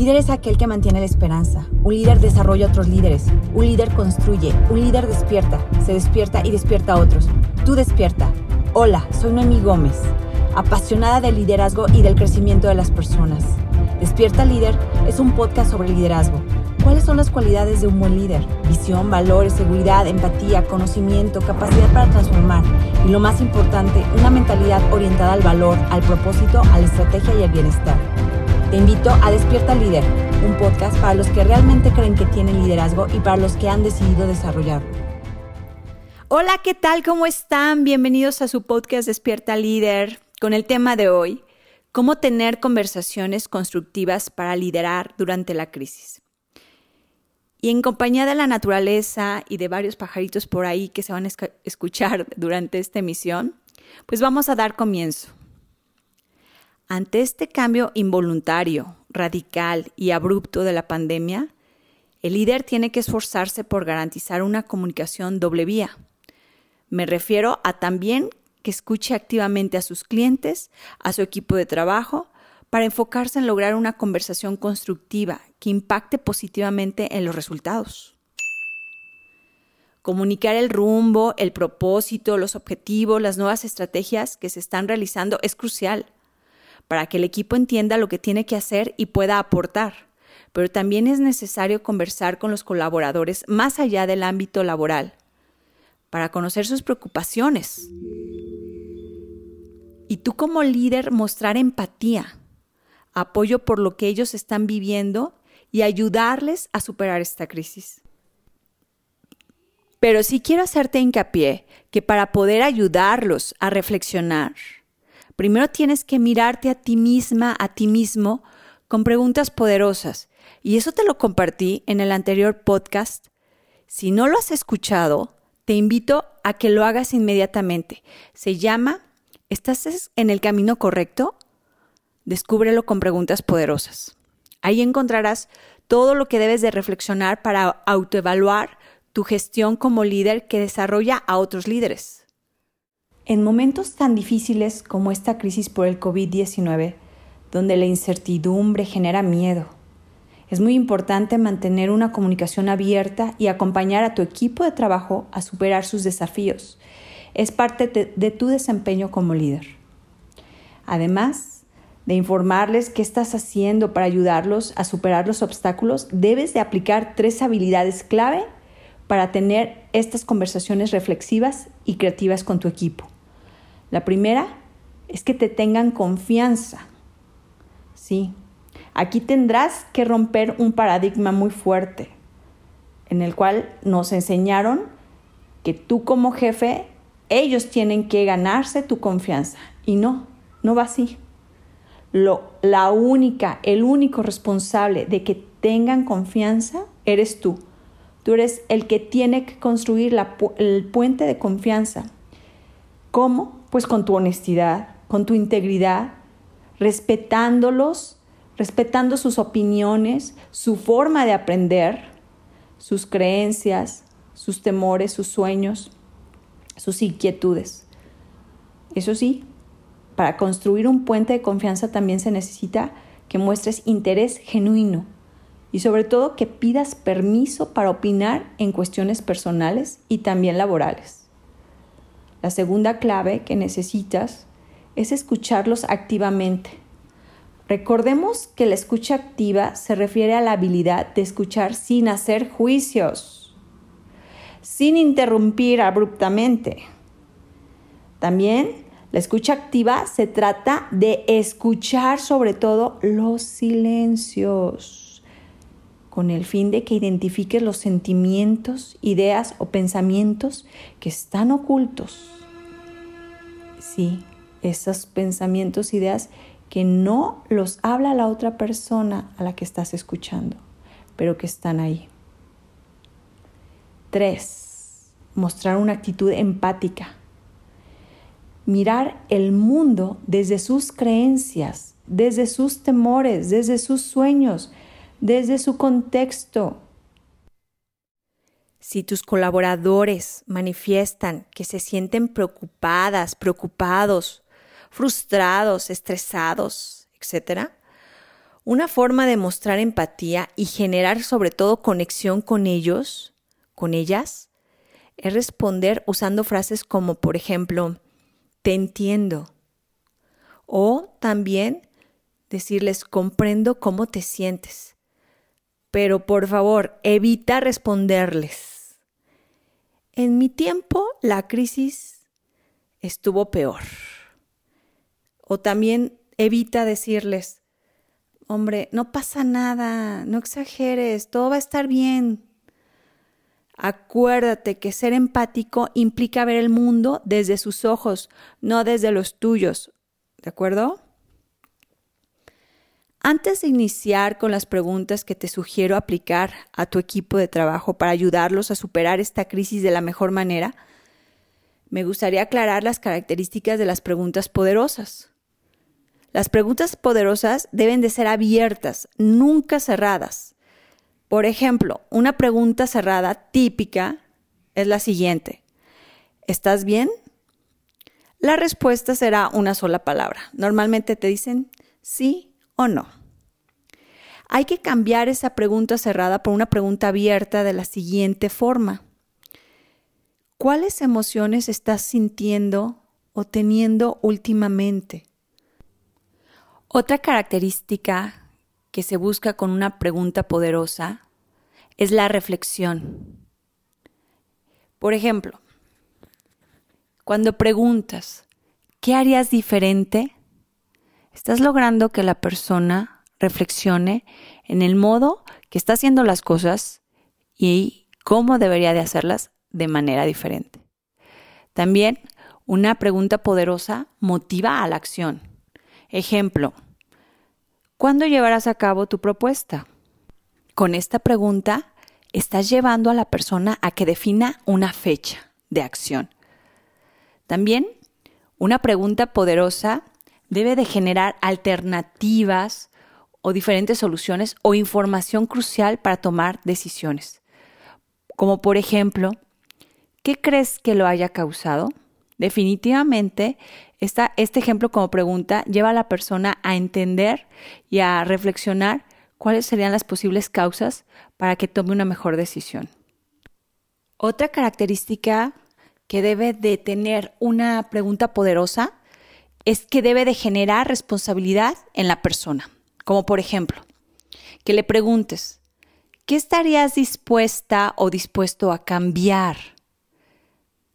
Líder es aquel que mantiene la esperanza. Un líder desarrolla otros líderes. Un líder construye. Un líder despierta. Se despierta y despierta a otros. Tú despierta. Hola, soy Noemi Gómez, apasionada del liderazgo y del crecimiento de las personas. Despierta Líder es un podcast sobre liderazgo. ¿Cuáles son las cualidades de un buen líder? Visión, valores, seguridad, empatía, conocimiento, capacidad para transformar y lo más importante, una mentalidad orientada al valor, al propósito, a la estrategia y al bienestar. Te invito a Despierta Líder, un podcast para los que realmente creen que tienen liderazgo y para los que han decidido desarrollarlo. Hola, ¿qué tal? ¿Cómo están? Bienvenidos a su podcast Despierta Líder con el tema de hoy, cómo tener conversaciones constructivas para liderar durante la crisis. Y en compañía de la naturaleza y de varios pajaritos por ahí que se van a escuchar durante esta emisión, pues vamos a dar comienzo. Ante este cambio involuntario, radical y abrupto de la pandemia, el líder tiene que esforzarse por garantizar una comunicación doble vía. Me refiero a también que escuche activamente a sus clientes, a su equipo de trabajo, para enfocarse en lograr una conversación constructiva que impacte positivamente en los resultados. Comunicar el rumbo, el propósito, los objetivos, las nuevas estrategias que se están realizando es crucial para que el equipo entienda lo que tiene que hacer y pueda aportar. Pero también es necesario conversar con los colaboradores más allá del ámbito laboral, para conocer sus preocupaciones. Y tú como líder mostrar empatía, apoyo por lo que ellos están viviendo y ayudarles a superar esta crisis. Pero sí quiero hacerte hincapié que para poder ayudarlos a reflexionar, Primero tienes que mirarte a ti misma, a ti mismo, con preguntas poderosas. Y eso te lo compartí en el anterior podcast. Si no lo has escuchado, te invito a que lo hagas inmediatamente. Se llama ¿Estás en el camino correcto? Descúbrelo con preguntas poderosas. Ahí encontrarás todo lo que debes de reflexionar para autoevaluar tu gestión como líder que desarrolla a otros líderes. En momentos tan difíciles como esta crisis por el COVID-19, donde la incertidumbre genera miedo, es muy importante mantener una comunicación abierta y acompañar a tu equipo de trabajo a superar sus desafíos. Es parte de, tu desempeño como líder. Además de informarles qué estás haciendo para ayudarlos a superar los obstáculos, debes de aplicar tres habilidades clave para tener estas conversaciones reflexivas y creativas con tu equipo. La primera es que te tengan confianza. Sí, aquí tendrás que romper un paradigma muy fuerte en el cual nos enseñaron que tú como jefe, ellos tienen que ganarse tu confianza. Y no, no va así. Lo, la única, el único responsable de que tengan confianza eres tú. Tú eres el que tiene que construir el puente de confianza. ¿Cómo? Pues con tu honestidad, con tu integridad, respetándolos, respetando sus opiniones, su forma de aprender, sus creencias, sus temores, sus sueños, sus inquietudes. Eso sí, para construir un puente de confianza también se necesita que muestres interés genuino y sobre todo que pidas permiso para opinar en cuestiones personales y también laborales. La segunda clave que necesitas es escucharlos activamente. Recordemos que la escucha activa se refiere a la habilidad de escuchar sin hacer juicios, sin interrumpir abruptamente. También la escucha activa se trata de escuchar sobre todo los silencios con el fin de que identifiques los sentimientos, ideas o pensamientos que están ocultos. Sí, esos pensamientos, ideas que no los habla la otra persona a la que estás escuchando, pero que están ahí. Tres, mostrar una actitud empática. Mirar el mundo desde sus creencias, desde sus temores, desde sus sueños, desde su contexto. Si tus colaboradores manifiestan que se sienten preocupadas, preocupados, frustrados, estresados, etc., Una forma de mostrar empatía y generar sobre todo conexión con ellos, con ellas, es responder usando frases como, por ejemplo, te entiendo. O también decirles, comprendo cómo te sientes. Pero por favor, evita responderles. En mi tiempo, la crisis estuvo peor. O también evita decirles, hombre, no pasa nada, no exageres, todo va a estar bien. Acuérdate que ser empático implica ver el mundo desde sus ojos, no desde los tuyos. ¿De acuerdo? Antes de iniciar con las preguntas que te sugiero aplicar a tu equipo de trabajo para ayudarlos a superar esta crisis de la mejor manera, me gustaría aclarar las características de las preguntas poderosas. Las preguntas poderosas deben de ser abiertas, nunca cerradas. Por ejemplo, una pregunta cerrada típica es la siguiente. ¿Estás bien? La respuesta será una sola palabra. Normalmente te dicen sí o no. Hay que cambiar esa pregunta cerrada por una pregunta abierta de la siguiente forma. ¿Cuáles emociones estás sintiendo o teniendo últimamente? Otra característica que se busca con una pregunta poderosa es la reflexión. Por ejemplo, cuando preguntas, ¿qué harías diferente? Estás logrando que la persona reflexione en el modo que está haciendo las cosas y cómo debería de hacerlas de manera diferente. También una pregunta poderosa motiva a la acción. Ejemplo, ¿cuándo llevarás a cabo tu propuesta? Con esta pregunta estás llevando a la persona a que defina una fecha de acción. También una pregunta poderosa debe de generar alternativas o diferentes soluciones o información crucial para tomar decisiones. Como por ejemplo, ¿qué crees que lo haya causado? Definitivamente este ejemplo como pregunta lleva a la persona a entender y a reflexionar cuáles serían las posibles causas para que tome una mejor decisión. Otra característica que debe de tener una pregunta poderosa es que debe de generar responsabilidad en la persona. Como por ejemplo, que le preguntes, ¿qué estarías dispuesta o dispuesto a cambiar?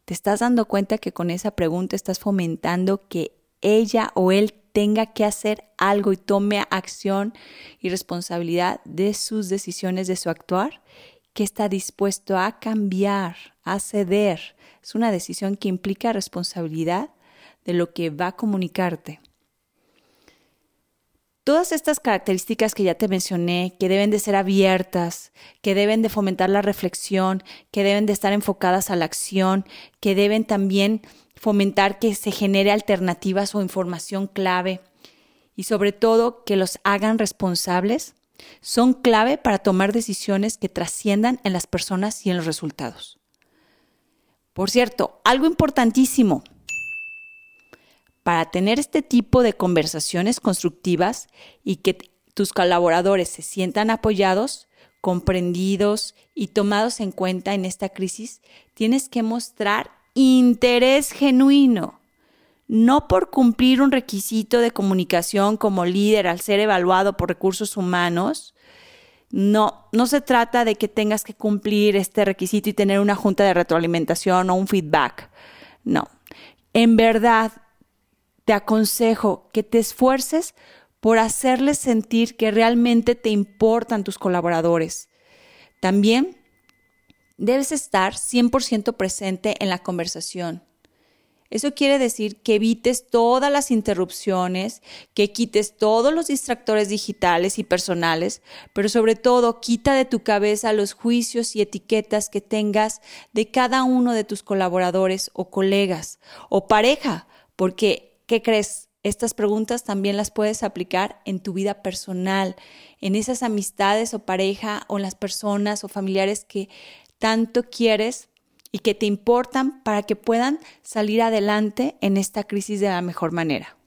¿Te estás dando cuenta que con esa pregunta estás fomentando que ella o él tenga que hacer algo y tome acción y responsabilidad de sus decisiones, de su actuar? ¿Qué está dispuesto a cambiar, a ceder? Es una decisión que implica responsabilidad de lo que va a comunicarte. Todas estas características que ya te mencioné, que deben de ser abiertas, que deben de fomentar la reflexión, que deben de estar enfocadas a la acción, que deben también fomentar que se genere alternativas o información clave y sobre todo que los hagan responsables, son clave para tomar decisiones que trasciendan en las personas y en los resultados. Por cierto, algo importantísimo, para tener este tipo de conversaciones constructivas y que tus colaboradores se sientan apoyados, comprendidos y tomados en cuenta en esta crisis, tienes que mostrar interés genuino, no por cumplir un requisito de comunicación como líder al ser evaluado por recursos humanos. No, no se trata de que tengas que cumplir este requisito y tener una junta de retroalimentación o un feedback. No, en verdad te aconsejo que te esfuerces por hacerles sentir que realmente te importan tus colaboradores. También debes estar 100% presente en la conversación. Eso quiere decir que evites todas las interrupciones, que quites todos los distractores digitales y personales, pero sobre todo quita de tu cabeza los juicios y etiquetas que tengas de cada uno de tus colaboradores o colegas o pareja, porque ¿Qué crees? Estas preguntas también las puedes aplicar en tu vida personal, en esas amistades o pareja o en las personas o familiares que tanto quieres y que te importan para que puedan salir adelante en esta crisis de la mejor manera.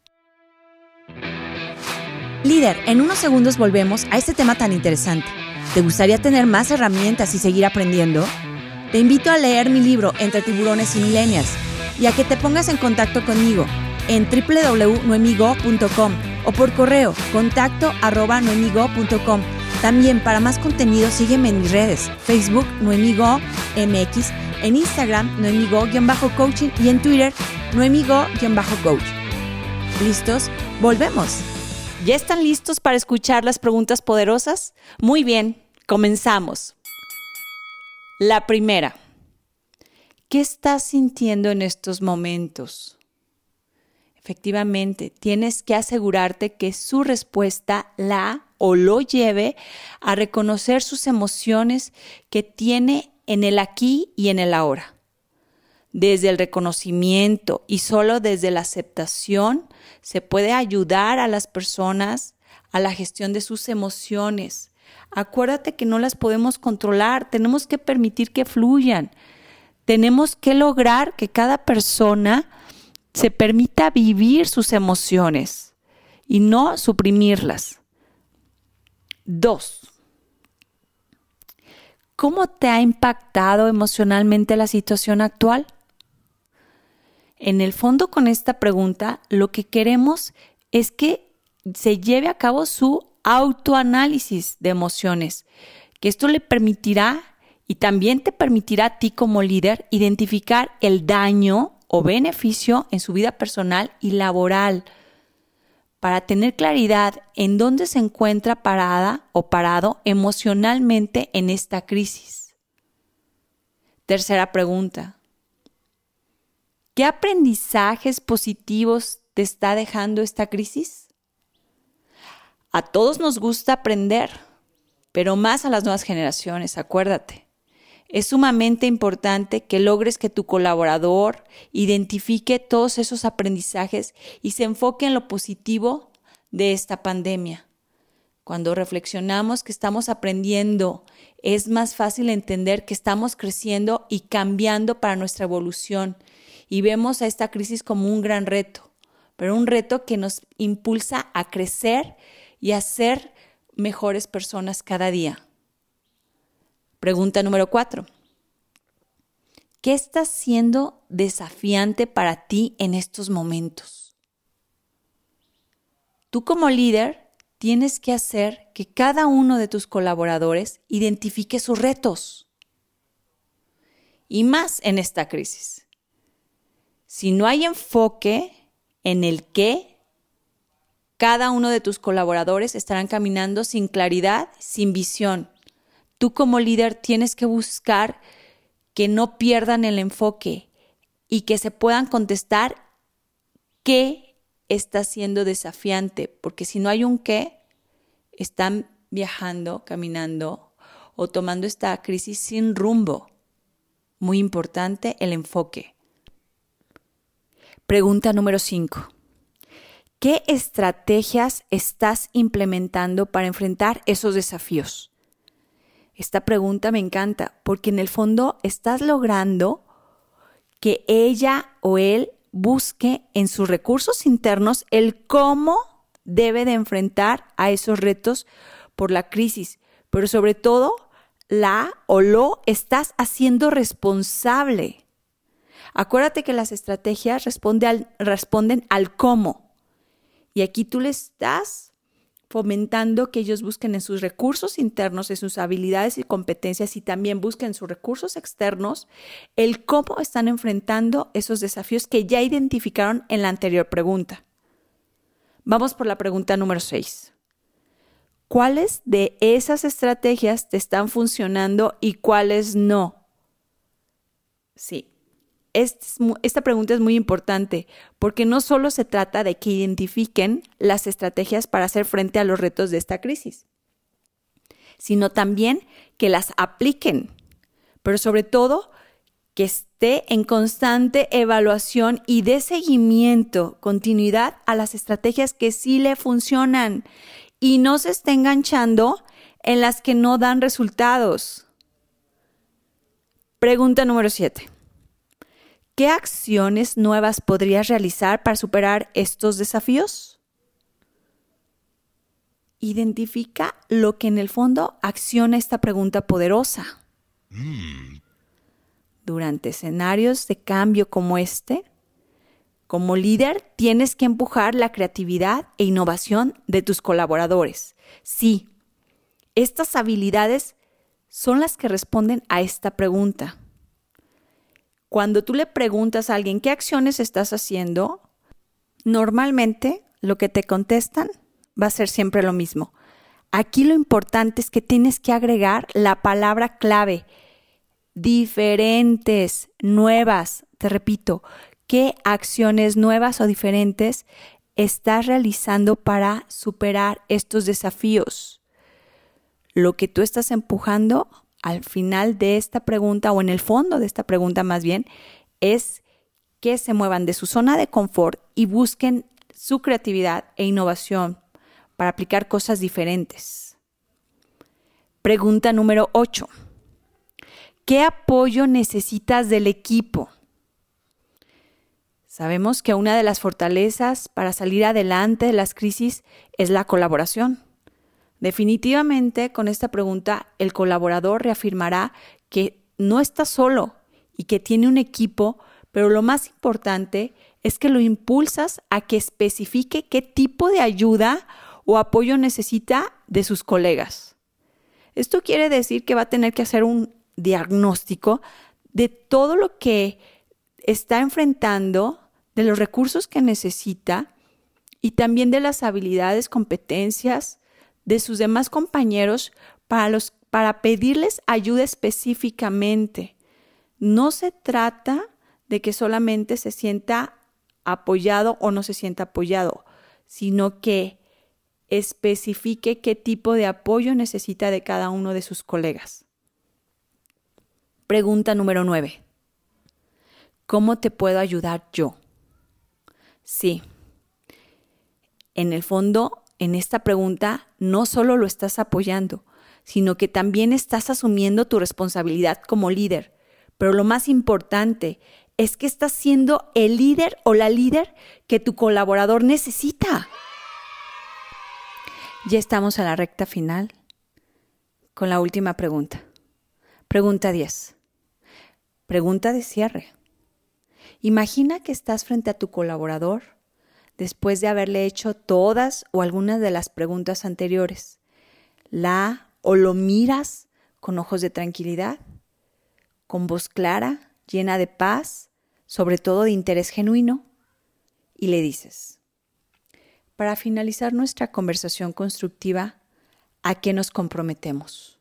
Líder, en unos segundos volvemos a este tema tan interesante. ¿Te gustaría tener más herramientas y seguir aprendiendo? Te invito a leer mi libro Entre tiburones y millennials y a que te pongas en contacto conmigo en www.noemigo.com o por correo contacto. También para más contenido sígueme en mis redes, Facebook Noemigo MX, en Instagram Noemigo-coaching y en Twitter Noemigo-coach. ¿Listos? ¡Volvemos! ¿Ya están listos para escuchar las preguntas poderosas? Muy bien, comenzamos. La primera. ¿Qué estás sintiendo en estos momentos? Efectivamente, tienes que asegurarte que su respuesta la o lo lleve a reconocer sus emociones que tiene en el aquí y en el ahora. Desde el reconocimiento y solo desde la aceptación se puede ayudar a las personas a la gestión de sus emociones. Acuérdate que no las podemos controlar, tenemos que permitir que fluyan. Tenemos que lograr que cada persona se permita vivir sus emociones y no suprimirlas. Dos, ¿cómo te ha impactado emocionalmente la situación actual? En el fondo con esta pregunta lo que queremos es que se lleve a cabo su autoanálisis de emociones, que esto le permitirá y también te permitirá a ti como líder identificar el daño o beneficio en su vida personal y laboral para tener claridad en dónde se encuentra parada o parado emocionalmente en esta crisis. Tercera pregunta. ¿Qué aprendizajes positivos te está dejando esta crisis? A todos nos gusta aprender, pero más a las nuevas generaciones, acuérdate. Es sumamente importante que logres que tu colaborador identifique todos esos aprendizajes y se enfoque en lo positivo de esta pandemia. Cuando reflexionamos que estamos aprendiendo, es más fácil entender que estamos creciendo y cambiando para nuestra evolución y vemos a esta crisis como un gran reto, pero un reto que nos impulsa a crecer y a ser mejores personas cada día. Pregunta número cuatro. ¿Qué está siendo desafiante para ti en estos momentos? Tú como líder tienes que hacer que cada uno de tus colaboradores identifique sus retos. Y más en esta crisis. Si no hay enfoque en el qué, cada uno de tus colaboradores estarán caminando sin claridad, sin visión. Tú como líder tienes que buscar que no pierdan el enfoque y que se puedan contestar qué está siendo desafiante, porque si no hay un qué, están viajando, caminando o tomando esta crisis sin rumbo. Muy importante el enfoque. Pregunta número 5. ¿Qué estrategias estás implementando para enfrentar esos desafíos? Esta pregunta me encanta porque en el fondo estás logrando que ella o él busque en sus recursos internos el cómo debe de enfrentar a esos retos por la crisis, pero sobre todo la o lo estás haciendo responsable. Acuérdate que las estrategias responden al cómo. Y aquí tú le estás fomentando que ellos busquen en sus recursos internos, en sus habilidades y competencias y también busquen en sus recursos externos el cómo están enfrentando esos desafíos que ya identificaron en la anterior pregunta. Vamos por la pregunta número 6. ¿Cuáles de esas estrategias te están funcionando y cuáles no? Sí, esta pregunta es muy importante porque no solo se trata de que identifiquen las estrategias para hacer frente a los retos de esta crisis, sino también que las apliquen, pero sobre todo que esté en constante evaluación y de seguimiento, continuidad a las estrategias que sí le funcionan y no se esté enganchando en las que no dan resultados. Pregunta número 7. ¿Qué acciones nuevas podrías realizar para superar estos desafíos? Identifica lo que en el fondo acciona esta pregunta poderosa. Durante escenarios de cambio como este, como líder tienes que empujar la creatividad e innovación de tus colaboradores. Sí, estas habilidades son las que responden a esta pregunta. Cuando tú le preguntas a alguien qué acciones estás haciendo, normalmente lo que te contestan va a ser siempre lo mismo. Aquí lo importante es que tienes que agregar la palabra clave, diferentes, nuevas. Te repito, ¿qué acciones nuevas o diferentes estás realizando para superar estos desafíos? Lo que tú estás empujando al final de esta pregunta o en el fondo de esta pregunta más bien es que se muevan de su zona de confort y busquen su creatividad e innovación para aplicar cosas diferentes. Pregunta número 8. ¿Qué apoyo necesitas del equipo? Sabemos que una de las fortalezas para salir adelante de las crisis es la colaboración. Definitivamente con esta pregunta el colaborador reafirmará que no está solo y que tiene un equipo, pero lo más importante es que lo impulsas a que especifique qué tipo de ayuda o apoyo necesita de sus colegas. Esto quiere decir que va a tener que hacer un diagnóstico de todo lo que está enfrentando, de los recursos que necesita y también de las habilidades, competencias, de sus demás compañeros para, los, para pedirles ayuda específicamente. No se trata de que solamente se sienta apoyado o no se sienta apoyado, sino que especifique qué tipo de apoyo necesita de cada uno de sus colegas. Pregunta número 9. ¿Cómo te puedo ayudar yo? Sí. En el fondo, en esta pregunta no solo lo estás apoyando, sino que también estás asumiendo tu responsabilidad como líder. Pero lo más importante es que estás siendo el líder o la líder que tu colaborador necesita. Ya estamos a la recta final con la última pregunta. Pregunta 10. Pregunta de cierre. Imagina que estás frente a tu colaborador después de haberle hecho todas o algunas de las preguntas anteriores. La o lo miras con ojos de tranquilidad, con voz clara, llena de paz, sobre todo de interés genuino, y le dices, para finalizar nuestra conversación constructiva, ¿a qué nos comprometemos?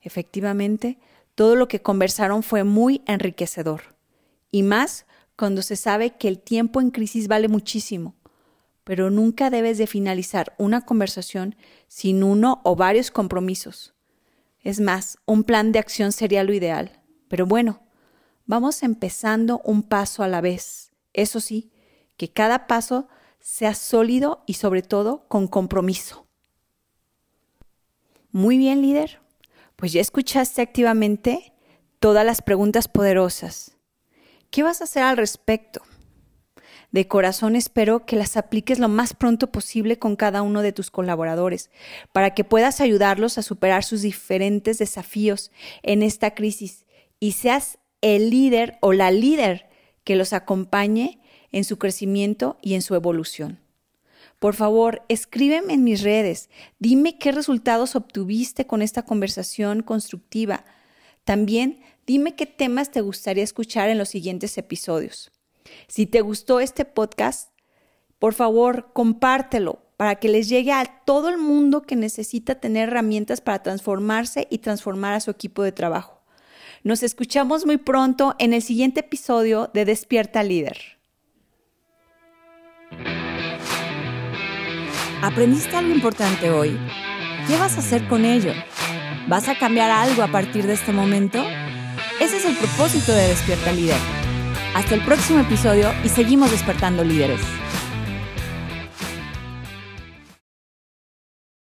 Efectivamente, todo lo que conversaron fue muy enriquecedor, y más cuando se sabe que el tiempo en crisis vale muchísimo, pero nunca debes de finalizar una conversación sin uno o varios compromisos. Es más, un plan de acción sería lo ideal. Pero bueno, vamos empezando un paso a la vez. Eso sí, que cada paso sea sólido y sobre todo con compromiso. Muy bien, líder. Pues ya escuchaste activamente todas las preguntas poderosas. ¿Qué vas a hacer al respecto? De corazón espero que las apliques lo más pronto posible con cada uno de tus colaboradores para que puedas ayudarlos a superar sus diferentes desafíos en esta crisis y seas el líder o la líder que los acompañe en su crecimiento y en su evolución. Por favor, escríbeme en mis redes, dime qué resultados obtuviste con esta conversación constructiva. También dime qué temas te gustaría escuchar en los siguientes episodios. Si te gustó este podcast, por favor, compártelo para que les llegue a todo el mundo que necesita tener herramientas para transformarse y transformar a su equipo de trabajo. Nos escuchamos muy pronto en el siguiente episodio de Despierta Líder. ¿Aprendiste algo importante hoy? ¿Qué vas a hacer con ello? ¿Vas a cambiar algo a partir de este momento? Ese es el propósito de Despierta Líder. Hasta el próximo episodio y seguimos despertando líderes.